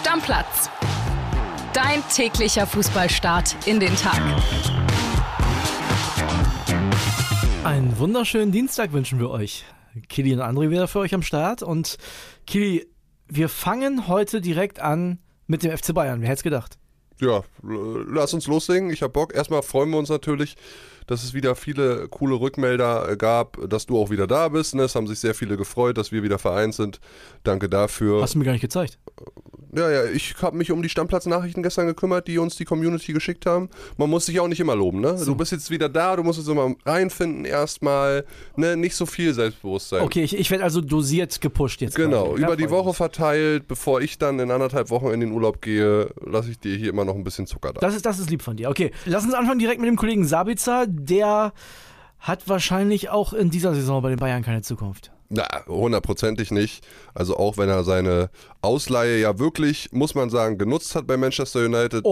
Stammplatz. Dein täglicher Fußballstart in den Tag. Einen wunderschönen Dienstag wünschen wir euch. Kili und André wieder für euch am Start. Und Kili, wir fangen heute direkt an mit dem FC Bayern. Wer hätte es gedacht? Ja, lass uns loslegen. Ich habe Bock. Erstmal freuen wir uns natürlich, dass es wieder viele coole Rückmelder gab, dass du auch wieder da bist. Ne? Es haben sich sehr viele gefreut, dass wir wieder vereint sind. Danke dafür. Hast du mir gar nicht gezeigt. Ja, ja, ich habe mich um die Stammplatznachrichten gestern gekümmert, die uns die Community geschickt haben. Man muss sich auch nicht immer loben, ne? So. Du bist jetzt wieder da, du musst es immer reinfinden erstmal, ne? Nicht so viel Selbstbewusstsein. Okay, ich, ich werde also dosiert gepusht jetzt. Genau, über die Woche verteilt, bevor ich dann in anderthalb Wochen in den Urlaub gehe, lasse ich dir hier immer noch ein bisschen Zucker da. Das ist, das ist lieb von dir. Okay, lass uns anfangen direkt mit dem Kollegen Sabitzer. Der hat wahrscheinlich auch in dieser Saison bei den Bayern keine Zukunft. Na, hundertprozentig nicht. Also auch wenn er seine Ausleihe ja wirklich, muss man sagen, genutzt hat bei Manchester United.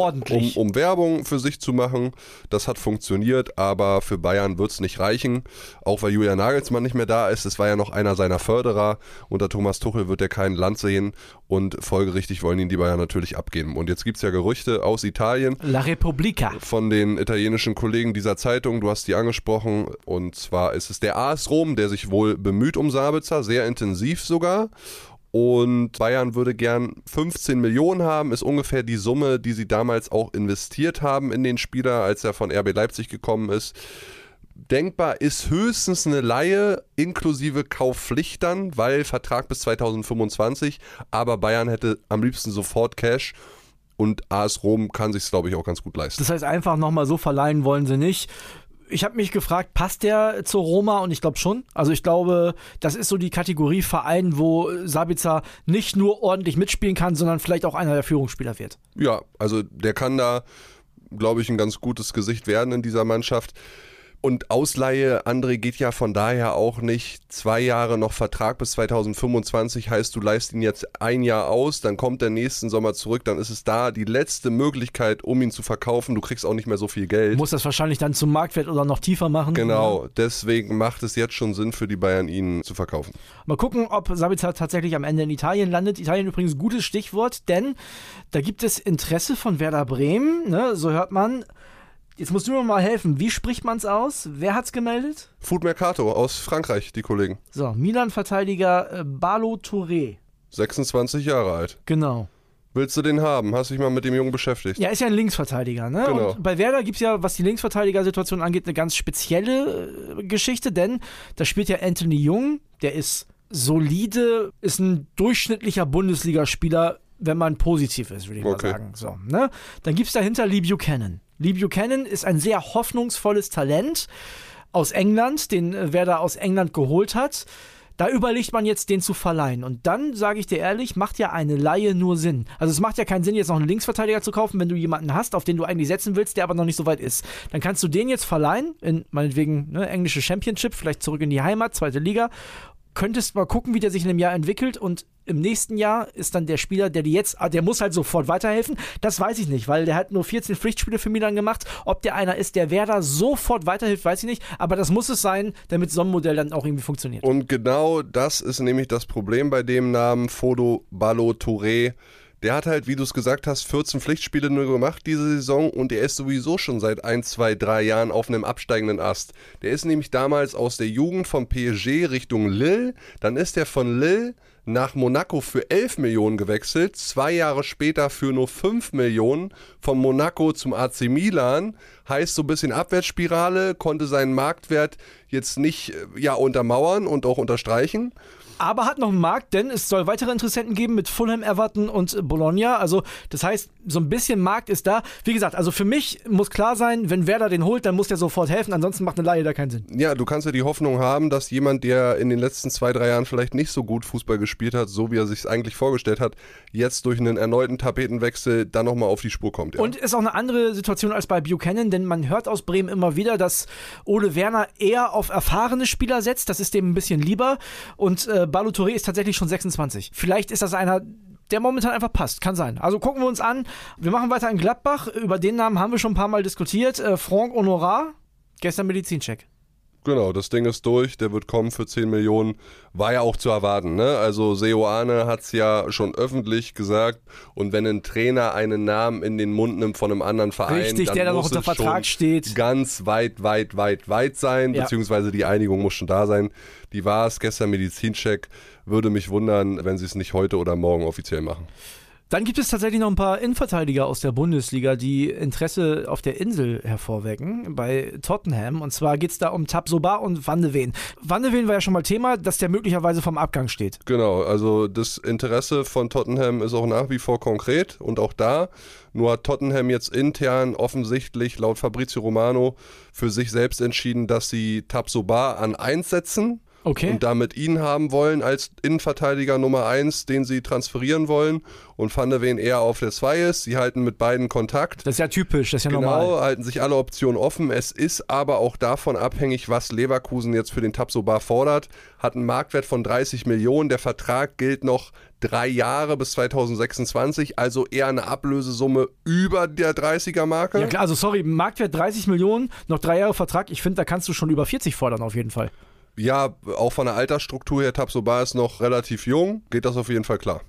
Um, um Werbung für sich zu machen. Das hat funktioniert, aber für Bayern wird es nicht reichen. Auch weil Julian Nagelsmann nicht mehr da ist. Es war ja noch einer seiner Förderer. Unter Thomas Tuchel wird er kein Land sehen und folgerichtig wollen ihn die Bayern natürlich abgeben. Und jetzt gibt es ja Gerüchte aus Italien. La Repubblica. Von den italienischen Kollegen dieser Zeitung. Du hast die angesprochen. Und zwar ist es der AS Rom, der sich wohl bemüht um Sabitzer, sehr intensiv sogar. Und Bayern würde gern 15 Millionen haben, ist ungefähr die Summe, die sie damals auch investiert haben in den Spieler, als er von RB Leipzig gekommen ist. Denkbar ist höchstens eine Laie inklusive Kaufpflicht dann, weil Vertrag bis 2025, aber Bayern hätte am liebsten sofort Cash und AS Rom kann sich glaube ich, auch ganz gut leisten. Das heißt, einfach nochmal so verleihen wollen sie nicht ich habe mich gefragt, passt der zur Roma? Und ich glaube schon. Also ich glaube, das ist so die Kategorie Verein, wo Sabitzer nicht nur ordentlich mitspielen kann, sondern vielleicht auch einer der Führungsspieler wird. Ja, also der kann da, glaube ich, ein ganz gutes Gesicht werden in dieser Mannschaft. Und Ausleihe, André, geht ja von daher auch nicht zwei Jahre noch Vertrag bis 2025. Heißt, du leist ihn jetzt ein Jahr aus, dann kommt der nächsten Sommer zurück, dann ist es da die letzte Möglichkeit, um ihn zu verkaufen. Du kriegst auch nicht mehr so viel Geld. Muss das wahrscheinlich dann zum Marktwert oder noch tiefer machen. Genau, oder? deswegen macht es jetzt schon Sinn für die Bayern, ihn zu verkaufen. Mal gucken, ob Sabitzer tatsächlich am Ende in Italien landet. Italien übrigens gutes Stichwort, denn da gibt es Interesse von Werder Bremen, ne? so hört man. Jetzt musst du mir mal helfen. Wie spricht man es aus? Wer hat's gemeldet? Food Mercato aus Frankreich, die Kollegen. So, Milan-Verteidiger äh, Balo Touré. 26 Jahre alt. Genau. Willst du den haben? Hast dich mal mit dem Jungen beschäftigt? Ja, ist ja ein Linksverteidiger, ne? Genau. Und bei Werder gibt es ja, was die Linksverteidiger-Situation angeht, eine ganz spezielle äh, Geschichte, denn da spielt ja Anthony Jung, der ist solide, ist ein durchschnittlicher Bundesligaspieler, wenn man positiv ist, würde ich okay. mal sagen. So, ne? Dann gibt es dahinter Lee Buchanan. Lee Buchanan ist ein sehr hoffnungsvolles Talent aus England, den äh, Werder aus England geholt hat. Da überlegt man jetzt, den zu verleihen. Und dann, sage ich dir ehrlich, macht ja eine Laie nur Sinn. Also es macht ja keinen Sinn, jetzt noch einen Linksverteidiger zu kaufen, wenn du jemanden hast, auf den du eigentlich setzen willst, der aber noch nicht so weit ist. Dann kannst du den jetzt verleihen, in meinetwegen ne, englische Championship, vielleicht zurück in die Heimat, zweite Liga. Könntest mal gucken, wie der sich in einem Jahr entwickelt und im nächsten Jahr ist dann der Spieler, der dir jetzt, ah, der muss halt sofort weiterhelfen. Das weiß ich nicht, weil der hat nur 14 Pflichtspiele für Milan gemacht. Ob der einer ist, der Werder sofort weiterhilft, weiß ich nicht. Aber das muss es sein, damit so ein Modell dann auch irgendwie funktioniert. Und genau das ist nämlich das Problem bei dem Namen Fodo Ballo Touré. Der hat halt, wie du es gesagt hast, 14 Pflichtspiele nur gemacht diese Saison und er ist sowieso schon seit 1, 2, 3 Jahren auf einem absteigenden Ast. Der ist nämlich damals aus der Jugend vom PSG Richtung Lille, dann ist er von Lille nach Monaco für 11 Millionen gewechselt, zwei Jahre später für nur 5 Millionen. Von Monaco zum AC Milan, heißt so ein bisschen Abwärtsspirale, konnte seinen Marktwert jetzt nicht äh, ja untermauern und auch unterstreichen aber hat noch einen Markt, denn es soll weitere Interessenten geben mit Fulham, Everton und Bologna. Also das heißt, so ein bisschen Markt ist da. Wie gesagt, also für mich muss klar sein, wenn Werder den holt, dann muss der sofort helfen, ansonsten macht eine Laie da keinen Sinn. Ja, du kannst ja die Hoffnung haben, dass jemand, der in den letzten zwei, drei Jahren vielleicht nicht so gut Fußball gespielt hat, so wie er sich es eigentlich vorgestellt hat, jetzt durch einen erneuten Tapetenwechsel dann nochmal auf die Spur kommt. Ja. Und ist auch eine andere Situation als bei Buchanan, denn man hört aus Bremen immer wieder, dass Ole Werner eher auf erfahrene Spieler setzt. Das ist dem ein bisschen lieber. Und äh, Balou Touré ist tatsächlich schon 26. Vielleicht ist das einer, der momentan einfach passt. Kann sein. Also gucken wir uns an. Wir machen weiter in Gladbach. Über den Namen haben wir schon ein paar Mal diskutiert. Äh, Franck Honorat, gestern Medizincheck. Genau, das Ding ist durch, der wird kommen für 10 Millionen. War ja auch zu erwarten, ne? Also Seoane hat es ja schon öffentlich gesagt. Und wenn ein Trainer einen Namen in den Mund nimmt von einem anderen Verein, Richtig, dann der dann muss noch unter es Vertrag schon steht. ganz weit, weit, weit, weit sein, Ja. beziehungsweise die Einigung muss schon da sein. Die war es, gestern Medizincheck. Würde mich wundern, wenn sie es nicht heute oder morgen offiziell machen. Dann gibt es tatsächlich noch ein paar Innenverteidiger aus der Bundesliga, die Interesse auf der Insel hervorwecken, bei Tottenham. Und zwar geht es da um Tabsoba und Van de Ven. Van de Ven war ja schon mal Thema, dass der möglicherweise vom Abgang steht. Genau, also das Interesse von Tottenham ist auch nach wie vor konkret und auch da. Nur hat Tottenham jetzt intern offensichtlich laut Fabrizio Romano für sich selbst entschieden, dass sie Tabsoba an 1 setzen Okay. und damit ihn haben wollen als Innenverteidiger Nummer 1, den sie transferieren wollen und Van der Ven eher auf der 2 ist. Sie halten mit beiden Kontakt. das ist ja typisch, das ist ja Genau, normal. halten sich alle Optionen offen. Es ist aber auch davon abhängig, was Leverkusen jetzt für den Tabsoba fordert. Hat einen Marktwert von 30 Millionen. Der Vertrag gilt noch drei Jahre bis 2026, also eher eine Ablösesumme über der 30er-Marke. Ja klar, also sorry, Marktwert 30 Millionen, noch drei Jahre Vertrag. Ich finde, da kannst du schon über 40 fordern auf jeden Fall. Ja, auch von der Altersstruktur her, Tabsoba ist noch relativ jung, geht das auf jeden Fall klar.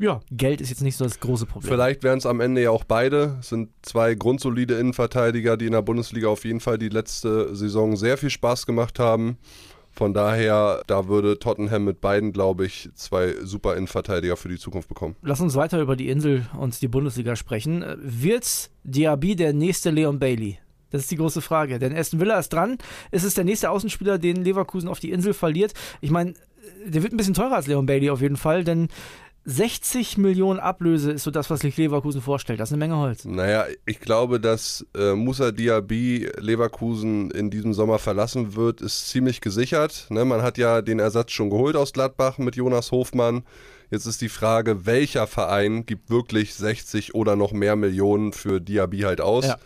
Ja, Geld ist jetzt nicht so das große Problem. Vielleicht wären es am Ende ja auch beide. Es sind zwei grundsolide Innenverteidiger, die in der Bundesliga auf jeden Fall die letzte Saison sehr viel Spaß gemacht haben. Von daher, da würde Tottenham mit beiden, glaube ich, zwei super Innenverteidiger für die Zukunft bekommen. Lass uns weiter über die Insel und die Bundesliga sprechen. Äh, Wird Diaby der nächste Leon Bailey? Das ist die große Frage. Denn Aston Villa ist dran. Ist es der nächste Außenspieler, den Leverkusen auf die Insel verliert? Ich meine, der wird ein bisschen teurer als Leon Bailey auf jeden Fall, denn 60 Millionen Ablöse ist so das, was sich Leverkusen vorstellt. Das ist eine Menge Holz. Naja, ich glaube, dass äh, Musa Diaby Leverkusen in diesem Sommer verlassen wird, ist ziemlich gesichert. Ne, man hat ja den Ersatz schon geholt aus Gladbach mit Jonas Hofmann. Jetzt ist die Frage, welcher Verein gibt wirklich 60 oder noch mehr Millionen für Diaby halt aus? Ja.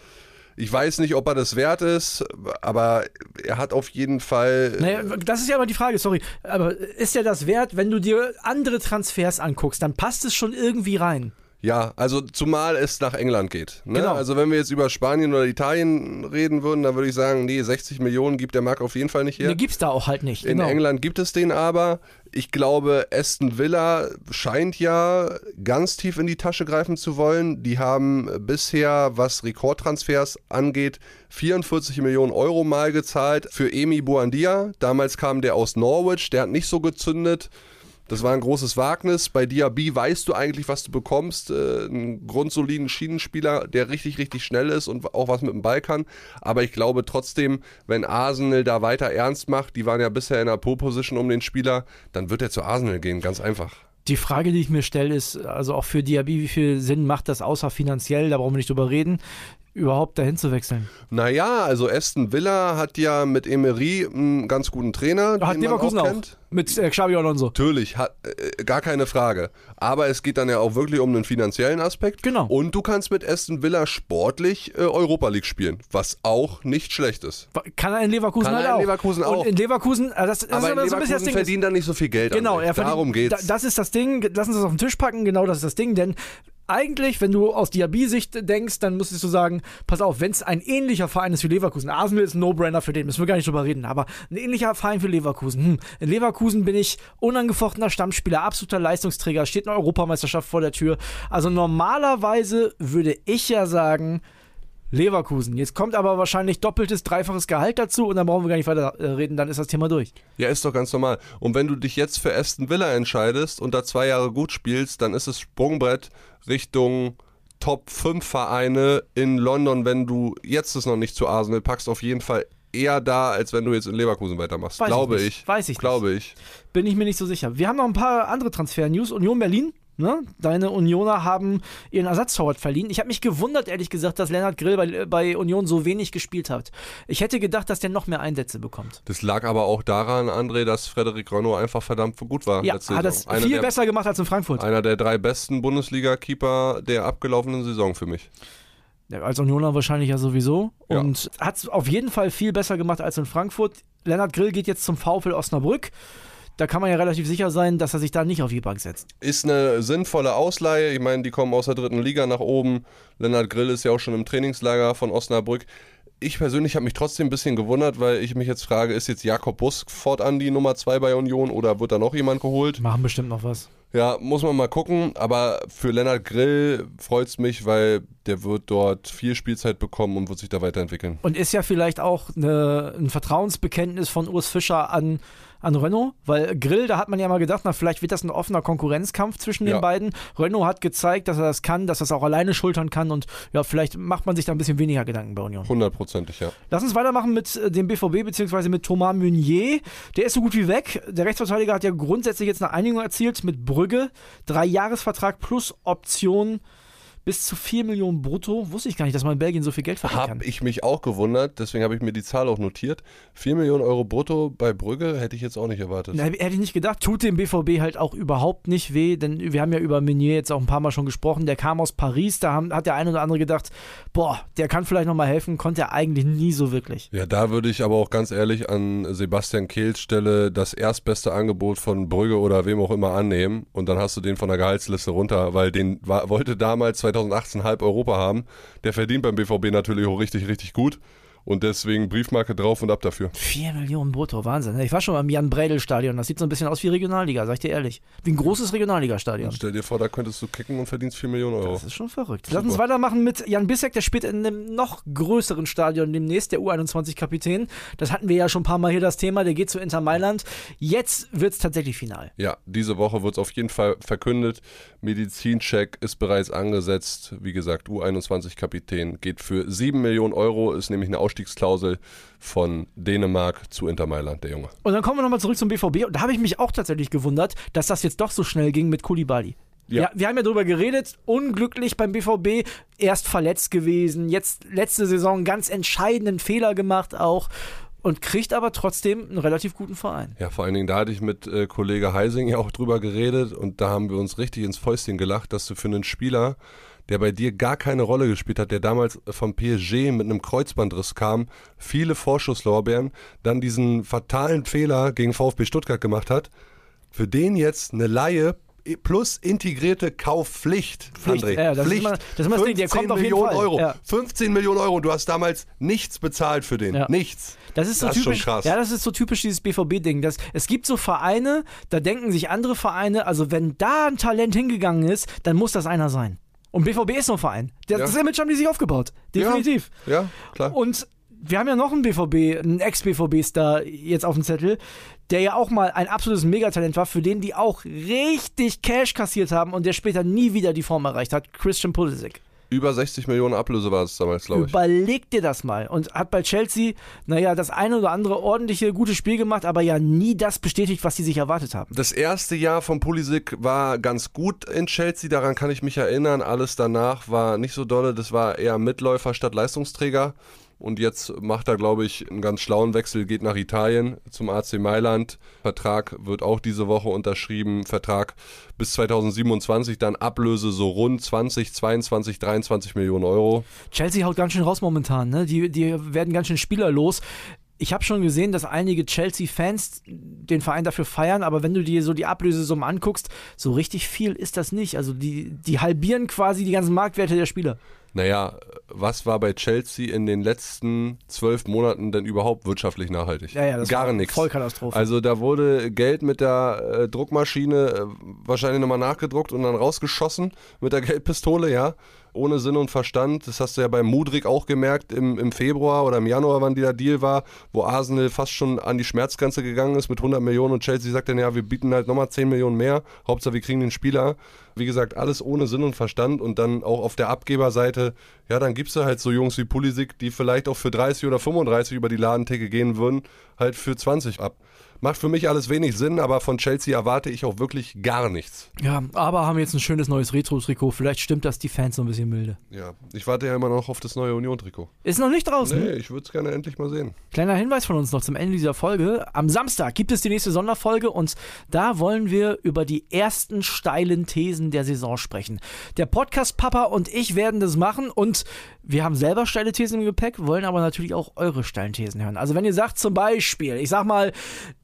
Ich weiß nicht, ob er das wert ist, aber er hat auf jeden Fall. Naja, das ist ja aber die Frage, sorry. Aber ist ja das wert, wenn du dir andere Transfers anguckst, dann passt es schon irgendwie rein. Ja, also zumal es nach England geht. Ne? Genau. Also wenn wir jetzt über Spanien oder Italien reden würden, dann würde ich sagen, nee, 60 Millionen gibt der Markt auf jeden Fall nicht her. Den gibt's da auch halt nicht. In genau. England gibt es den aber. Ich glaube, Aston Villa scheint ja ganz tief in die Tasche greifen zu wollen. Die haben bisher, was Rekordtransfers angeht, 44 Millionen Euro mal gezahlt für Emi Buendia. Damals kam der aus Norwich, der hat nicht so gezündet. Das war ein großes Wagnis. Bei Diaby weißt du eigentlich, was du bekommst. Äh, einen grundsoliden Schienenspieler, der richtig, richtig schnell ist und auch was mit dem Ball kann. Aber ich glaube trotzdem, wenn Arsenal da weiter ernst macht, die waren ja bisher in der Pole-Position um den Spieler, dann wird er zu Arsenal gehen, ganz einfach. Die Frage, die ich mir stelle, ist, also auch für Diaby, wie viel Sinn macht das außer finanziell, da brauchen wir nicht drüber reden, überhaupt dahin zu wechseln? Naja, also Aston Villa hat ja mit Emery einen ganz guten Trainer, Hat den Leverkusen auch. auch. Mit äh, Xabi Alonso. Natürlich, hat, äh, gar keine Frage. Aber es geht dann ja auch wirklich um den finanziellen Aspekt. Genau. Und du kannst mit Aston Villa sportlich äh, Europa League spielen, was auch nicht schlecht ist. Kann er in Leverkusen Kann halt er in auch. Leverkusen auch. Und in Leverkusen, äh, das, das Aber ist in aber so ein bisschen das Leverkusen Ding. verdient er nicht so viel Geld. Genau, Darum geht's. Da, das ist das Ding. Lass uns das auf den Tisch packen. Genau, das ist das Ding. Denn eigentlich, wenn du aus Diaby-Sicht denkst, dann müsstest du sagen, pass auf, wenn es ein ähnlicher Verein ist wie Leverkusen, Arsenal ist ein No-Brainer für den, müssen wir gar nicht drüber reden, aber ein ähnlicher Verein für Leverkusen. Hm, in Leverkusen bin ich unangefochtener Stammspieler, absoluter Leistungsträger, steht eine Europameisterschaft vor der Tür. Also normalerweise würde ich ja sagen, Leverkusen. Jetzt kommt aber wahrscheinlich doppeltes, dreifaches Gehalt dazu und dann brauchen wir gar nicht weiter äh, reden, dann ist das Thema durch. Ja, ist doch ganz normal. Und wenn du dich jetzt für Aston Villa entscheidest und da zwei Jahre gut spielst, dann ist es Sprungbrett Richtung Top 5 Vereine in London, wenn du jetzt es noch nicht zu Arsenal packst, auf jeden Fall eher da, als wenn du jetzt in Leverkusen weitermachst. Weiß ich Glaube nicht. ich. Weiß ich Glaube ich. Bin ich mir nicht so sicher. Wir haben noch ein paar andere Transfer-News. Union Berlin. Ne? Deine Unioner haben ihren Ersatztorwart verliehen. Ich habe mich gewundert, ehrlich gesagt, dass Lennart Grill bei, bei Union so wenig gespielt hat. Ich hätte gedacht, dass der noch mehr Einsätze bekommt. Das lag aber auch daran, André, dass Frederik Renault einfach verdammt gut war. Ja, hat das. Einer viel der, besser gemacht als in Frankfurt. Einer der drei besten Bundesliga-Keeper der abgelaufenen Saison für mich. Ja, als Unioner wahrscheinlich ja sowieso. Ja. Und hat es auf jeden Fall viel besser gemacht als in Frankfurt. Lennart Grill geht jetzt zum VfL Osnabrück. Da kann man ja relativ sicher sein, dass er sich da nicht auf die Bank setzt. Ist eine sinnvolle Ausleihe. Ich meine, die kommen aus der dritten Liga nach oben. Lennart Grill ist ja auch schon im Trainingslager von Osnabrück. ich persönlich habe mich trotzdem ein bisschen gewundert, weil ich mich jetzt frage, ist jetzt Jakob Busk fortan die Nummer 2 bei Union oder wird da noch jemand geholt? Machen bestimmt noch was. Ja, muss man mal gucken. Aber für Lennart Grill freut es mich, weil der wird dort viel Spielzeit bekommen und wird sich da weiterentwickeln. Und ist ja vielleicht auch eine, ein Vertrauensbekenntnis von Urs Fischer an an Renault, weil Grill, da hat man ja mal gedacht, na, vielleicht wird das ein offener Konkurrenzkampf zwischen Ja. den beiden. Renault hat gezeigt, dass er das kann, dass er es auch alleine schultern kann und ja, vielleicht macht man sich da ein bisschen weniger Gedanken bei Union. Hundertprozentig, ja. Lass uns weitermachen mit äh, dem BVB bzw. mit Thomas Meunier. Der ist so gut wie weg. Der Rechtsverteidiger hat ja grundsätzlich jetzt eine Einigung erzielt mit Brügge. Drei Jahresvertrag plus Option bis zu 4 Millionen brutto. Wusste ich gar nicht, dass man in Belgien so viel Geld verdienen kann. Habe ich mich auch gewundert, deswegen habe ich mir die Zahl auch notiert. 4 Millionen Euro brutto bei Brügge hätte ich jetzt auch nicht erwartet. Na, Hätte ich nicht gedacht, tut dem BVB halt auch überhaupt nicht weh, denn wir haben ja über Meunier jetzt auch ein paar Mal schon gesprochen. Der kam aus Paris, da haben, hat der eine oder andere gedacht, boah, der kann vielleicht nochmal helfen, konnte er eigentlich nie so wirklich. Ja, da würde ich aber auch ganz ehrlich an Sebastian Kehls Stelle das erstbeste Angebot von Brügge oder wem auch immer annehmen und dann hast du den von der Gehaltsliste runter, weil den war, wollte damals 2018 halb Europa haben. Der verdient beim BVB natürlich auch richtig, richtig gut und deswegen Briefmarke drauf und ab dafür. 4 Millionen brutto, Wahnsinn. Ich war schon beim Jan-Bredel-Stadion, das sieht so ein bisschen aus wie Regionalliga, sag ich dir ehrlich. Wie ein großes Regionalliga-Stadion. Stell dir vor, da könntest du kicken und verdienst 4 Millionen Euro. Das ist schon verrückt. Lass uns weitermachen mit Jan Bissek, der spielt in einem noch größeren Stadion demnächst, der U21-Kapitän. Das hatten wir ja schon ein paar Mal hier das Thema, der geht zu Inter Mailand. Jetzt wird es tatsächlich final. Ja, diese Woche wird es auf jeden Fall verkündet. Medizincheck ist bereits angesetzt. Wie gesagt, U21-Kapitän geht für 7 Millionen Euro, ist nämlich eine Ausstiegsklausel von Dänemark zu Inter Mailand, der Junge. Und dann kommen wir nochmal zurück zum BVB. Und da habe ich mich auch tatsächlich gewundert, dass das jetzt doch so schnell ging mit Kulibali. Ja. Ja. wir haben ja darüber geredet, unglücklich beim BVB, erst verletzt gewesen, jetzt letzte Saison einen ganz entscheidenden Fehler gemacht auch und kriegt aber trotzdem einen relativ guten Verein. Ja, vor allen Dingen, da hatte ich mit äh, Kollege Heising ja auch drüber geredet und da haben wir uns richtig ins Fäustchen gelacht, dass du für einen Spieler, der bei dir gar keine Rolle gespielt hat, der damals vom PSG mit einem Kreuzbandriss kam, viele Vorschusslorbeeren, dann diesen fatalen Fehler gegen VfB Stuttgart gemacht hat, für den jetzt eine Laie plus integrierte Kaufpflicht, Pflicht, André. ja, das ist Pflicht. immer- das ist immer das Ding, der 15 kommt auf jeden Millionen Fall, Euro. ja. 15 Millionen Euro. Du hast damals nichts bezahlt für den. Ja. Nichts. Das ist so Das ist typisch. krass. Ja, das ist so typisch dieses BVB-Ding. Das- Es gibt so Vereine, da denken sich andere Vereine, also wenn da ein Talent hingegangen ist, dann muss das einer sein. Und BVB ist so ein Verein. Das, Ja. das Image haben die sich aufgebaut. Definitiv. Ja, klar. Und wir haben ja noch einen BVB, einen Ex-BVB-Star jetzt auf dem Zettel, der ja auch mal ein absolutes Megatalent war, für den die auch richtig Cash kassiert haben und der später nie wieder die Form erreicht hat. Christian Pulisic. Über 60 Millionen Ablöse war es damals, glaube ich. Überleg dir das mal. Und hat bei Chelsea, naja, das eine oder andere ordentliche, gute Spiel gemacht, aber ja nie das bestätigt, was sie sich erwartet haben. Das erste Jahr von Pulisic war ganz gut in Chelsea, daran kann ich mich erinnern. Alles danach war nicht so dolle, das war eher Mitläufer statt Leistungsträger. Und jetzt macht er, glaube ich, einen ganz schlauen Wechsel, geht nach Italien zum AC Mailand. Vertrag wird auch diese Woche unterschrieben. Vertrag bis 2027, dann Ablöse so rund 20, 22, 23 Millionen Euro. Chelsea haut ganz schön raus momentan, ne? Die, die werden ganz schön Spieler los. Ich habe schon gesehen, dass einige Chelsea-Fans den Verein dafür feiern, aber wenn du dir so die Ablösesummen anguckst, so richtig viel ist das nicht. Also die, die halbieren quasi die ganzen Marktwerte der Spieler. Naja, was war bei Chelsea in den letzten zwölf Monaten denn überhaupt wirtschaftlich nachhaltig? Ja, ja, das Gar nichts. Vollkatastrophe. Also da wurde Geld mit der äh, Druckmaschine äh, wahrscheinlich nochmal nachgedruckt und dann rausgeschossen mit der Geldpistole, ja. Ohne Sinn und Verstand. Das hast du ja bei Mudrik auch gemerkt im, im Februar oder im Januar, wann dieser Deal war, wo Arsenal fast schon an die Schmerzgrenze gegangen ist mit 100 Millionen und Chelsea sagt dann, ja, wir bieten halt nochmal 10 Millionen mehr. Hauptsache, wir kriegen den Spieler. Wie gesagt, alles ohne Sinn und Verstand und dann auch auf der Abgeberseite, ja, dann gibst du halt so Jungs wie Pulisic, die vielleicht auch für 30 oder 35 über die Ladentheke gehen würden, halt für 20 ab. Macht für mich alles wenig Sinn, aber von Chelsea erwarte ich auch wirklich gar nichts. Ja, aber haben jetzt ein schönes neues Retro-Trikot. Vielleicht stimmt das die Fans so ein bisschen milde. Ja, ich warte ja immer noch auf das neue Union-Trikot. Ist noch nicht draußen. Nee, ich würde es gerne endlich mal sehen. Kleiner Hinweis von uns noch zum Ende dieser Folge. Am Samstag gibt es die nächste Sonderfolge und da wollen wir über die ersten steilen Thesen der Saison sprechen. Der Podcast-Papa und ich werden das machen und wir haben selber steile Thesen im Gepäck, wollen aber natürlich auch eure steilen Thesen hören. Also wenn ihr sagt zum Beispiel, ich sag mal,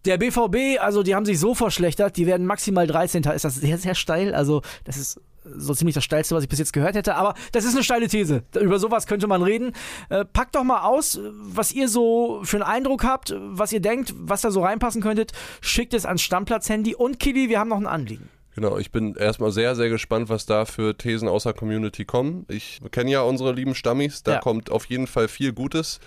der BVB, also die haben sich so verschlechtert, die werden maximal 13. Ist das sehr, sehr steil? Also das ist so ziemlich das Steilste, was ich bis jetzt gehört hätte. Aber das ist eine steile These. Über sowas könnte man reden. Äh, packt doch mal aus, was ihr so für einen Eindruck habt, was ihr denkt, was da so reinpassen könntet. Schickt es ans Stammplatz-Handy. Und Kili, wir haben noch ein Anliegen. Genau, ich bin erstmal sehr, sehr gespannt, was da für Thesen außer Community kommen. Ich kenne ja unsere lieben Stammis, da Ja. kommt auf jeden Fall viel Gutes.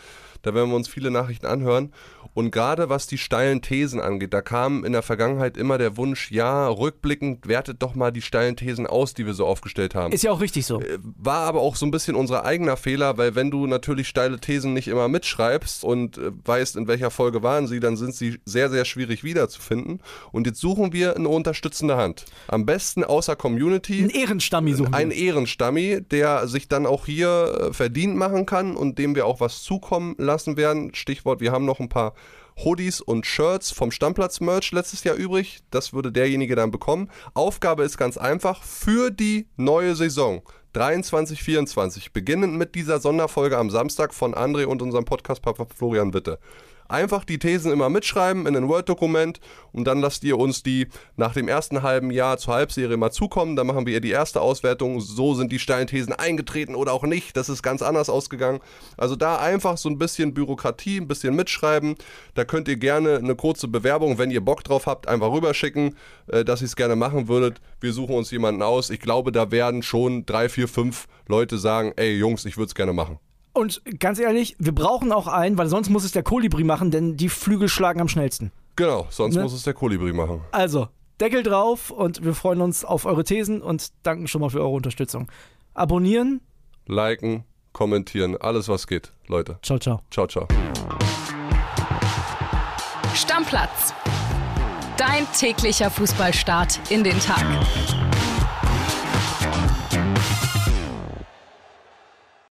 Da werden wir uns viele Nachrichten anhören. Und gerade was die steilen Thesen angeht, da kam in der Vergangenheit immer der Wunsch, ja, rückblickend wertet doch mal die steilen Thesen aus, die wir so aufgestellt haben. Ist ja auch richtig so. War aber auch so ein bisschen unser eigener Fehler, weil wenn du natürlich steile Thesen nicht immer mitschreibst und äh, weißt, in welcher Folge waren sie, dann sind sie sehr, sehr schwierig wiederzufinden. Und jetzt suchen wir eine unterstützende Hand. Am besten außer Community. Ein Ehrenstammi suchen Ein. Ehrenstammi, der sich dann auch hier äh, verdient machen kann und dem wir auch was zukommen lassen werden. Stichwort, wir haben noch ein paar Hoodies und Shirts vom Stammplatz-Merch letztes Jahr übrig. Das würde derjenige dann bekommen. Aufgabe ist ganz einfach für die neue Saison. 23, 24, beginnend mit dieser Sonderfolge am Samstag von André und unserem Podcast-Papa Florian Witte. Einfach die Thesen immer mitschreiben in ein Word-Dokument und dann lasst ihr uns die nach dem ersten halben Jahr zur Halbserie mal zukommen. Dann machen wir die erste Auswertung. So sind die steilen Thesen eingetreten oder auch nicht. Das ist ganz anders ausgegangen. Also da einfach so ein bisschen Bürokratie, ein bisschen mitschreiben. Da könnt ihr gerne eine kurze Bewerbung, wenn ihr Bock drauf habt, einfach rüberschicken, äh, dass ihr es gerne machen würdet. Wir suchen uns jemanden aus. Ich glaube, da werden schon drei, vier, fünf Leute sagen, ey Jungs, ich würde es gerne machen. Und ganz ehrlich, wir brauchen auch einen, weil sonst muss es der Kolibri machen, denn die Flügel schlagen am schnellsten. Genau, sonst Ne? muss es der Kolibri machen. Also, Deckel drauf und wir freuen uns auf eure Thesen und danken schon mal für eure Unterstützung. Abonnieren. liken, kommentieren, alles was geht, Leute. Ciao, ciao. Ciao, ciao. Stammplatz. Dein täglicher Fußballstart in den Tag.